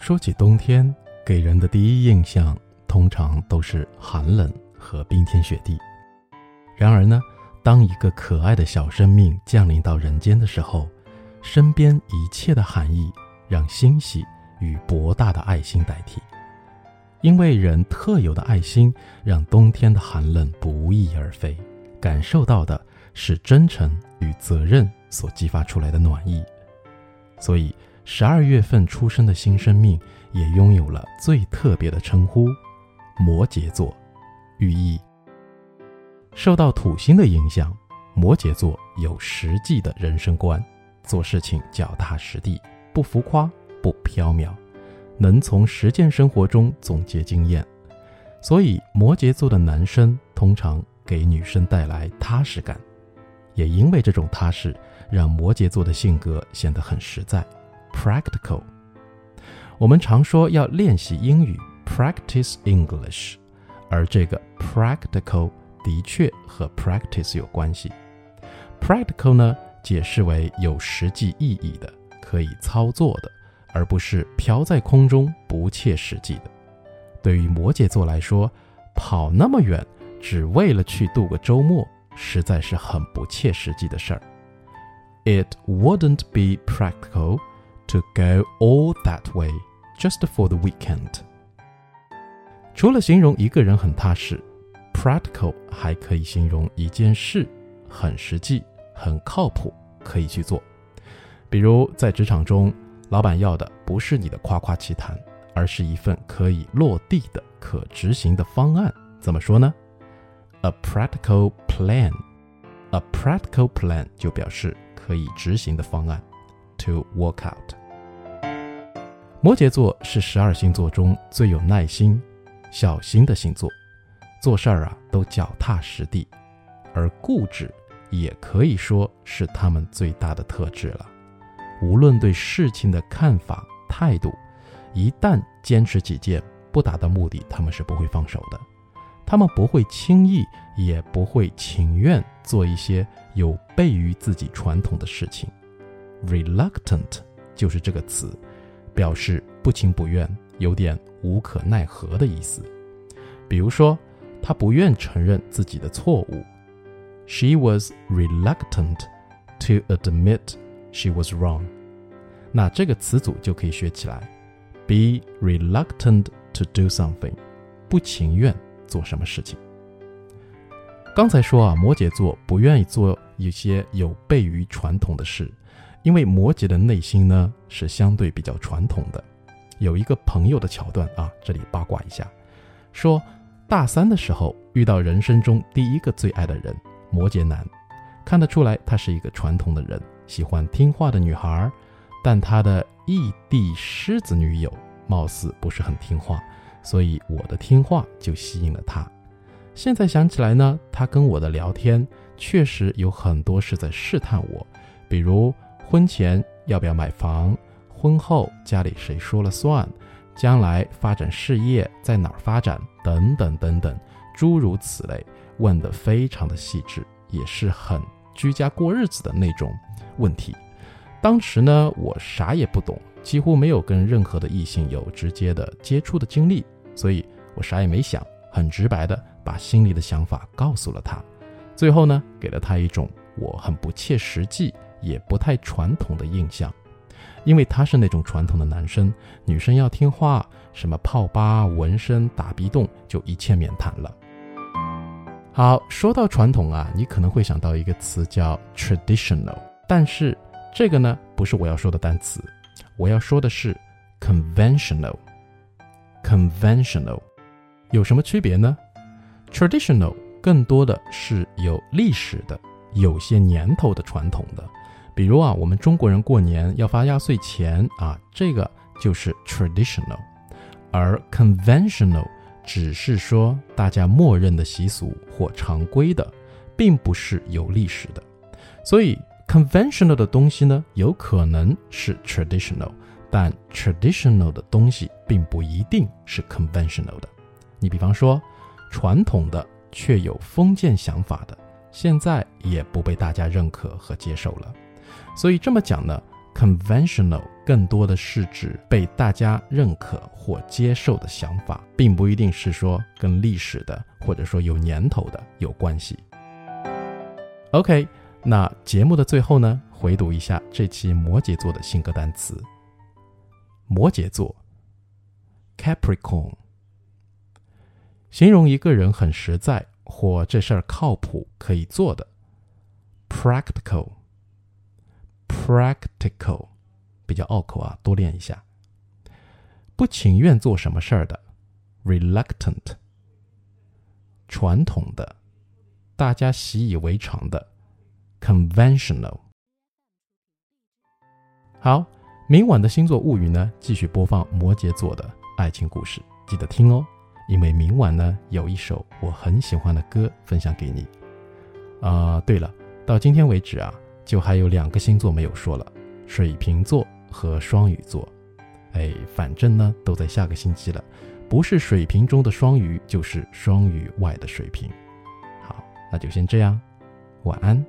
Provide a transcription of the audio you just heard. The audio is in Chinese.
说起冬天，给人的第一印象通常都是寒冷和冰天雪地。然而呢，当一个可爱的小生命降临到人间的时候，身边一切的含义让欣喜与博大的爱心代替。因为人特有的爱心，让冬天的寒冷不翼而飞，感受到的是真诚与责任所激发出来的暖意。所以。十二月份出生的新生命也拥有了最特别的称呼——摩羯座，寓意受到土星的影响，摩羯座有实际的人生观，做事情脚踏实地，不浮夸，不飘渺，能从实践生活中总结经验，所以摩羯座的男生通常给女生带来踏实感，也因为这种踏实，让摩羯座的性格显得很实在。Practical，我们常说要练习英语，practice English，而这个 practical 的确和 practice 有关系。Practical 呢，解释为有实际意义的，可以操作的，而不是飘在空中不切实际的。对于摩羯座来说，跑那么远只为了去度个周末，实在是很不切实际的事儿。It wouldn't be practical. To go all that way just for the weekend。除了形容一个人很踏实，practical 还可以形容一件事很实际、很靠谱，可以去做。比如在职场中，老板要的不是你的夸夸其谈，而是一份可以落地的、可执行的方案。怎么说呢？A practical plan。A practical plan 就表示可以执行的方案。To work out。摩羯座是十二星座中最有耐心、小心的星座，做事儿啊都脚踏实地，而固执也可以说是他们最大的特质了。无论对事情的看法、态度，一旦坚持己见，不达到目的，他们是不会放手的。他们不会轻易，也不会情愿做一些有悖于自己传统的事情。Reluctant 就是这个词。表示不情不愿，有点无可奈何的意思。比如说，他不愿承认自己的错误。She was reluctant to admit she was wrong。那这个词组就可以学起来：be reluctant to do something，不情愿做什么事情。刚才说啊，摩羯座不愿意做一些有悖于传统的事。因为摩羯的内心呢是相对比较传统的，有一个朋友的桥段啊，这里八卦一下，说大三的时候遇到人生中第一个最爱的人，摩羯男，看得出来他是一个传统的人，喜欢听话的女孩，但他的异地狮子女友貌似不是很听话，所以我的听话就吸引了他。现在想起来呢，他跟我的聊天确实有很多是在试探我，比如。婚前要不要买房？婚后家里谁说了算？将来发展事业在哪儿发展？等等等等，诸如此类，问得非常的细致，也是很居家过日子的那种问题。当时呢，我啥也不懂，几乎没有跟任何的异性有直接的接触的经历，所以我啥也没想，很直白的把心里的想法告诉了他。最后呢，给了他一种我很不切实际。也不太传统的印象，因为他是那种传统的男生，女生要听话，什么泡吧、纹身、打鼻洞就一切免谈了。好，说到传统啊，你可能会想到一个词叫 traditional，但是这个呢不是我要说的单词，我要说的是 conventional。conventional 有什么区别呢？traditional 更多的是有历史的、有些年头的传统的。比如啊，我们中国人过年要发压岁钱啊，这个就是 traditional，而 conventional 只是说大家默认的习俗或常规的，并不是有历史的。所以 conventional 的东西呢，有可能是 traditional，但 traditional 的东西并不一定是 conventional 的。你比方说，传统的却有封建想法的，现在也不被大家认可和接受了。所以这么讲呢 conventional 更多的是指被大家认可或接受的想法，并不一定是说跟历史的或者说有年头的有关系。OK，那节目的最后呢，回读一下这期摩羯座的性格单词。摩羯座，Capricorn，形容一个人很实在或这事儿靠谱可以做的，practical practical。比较拗口啊，多练一下。不情愿做什么事儿的，reluctant；传统的，大家习以为常的，conventional。好，明晚的星座物语呢，继续播放摩羯座的爱情故事，记得听哦。因为明晚呢，有一首我很喜欢的歌分享给你。啊，对了，到今天为止啊，就还有两个星座没有说了，水瓶座。和双鱼座，哎，反正呢都在下个星期了，不是水瓶中的双鱼，就是双鱼外的水瓶。好，那就先这样，晚安。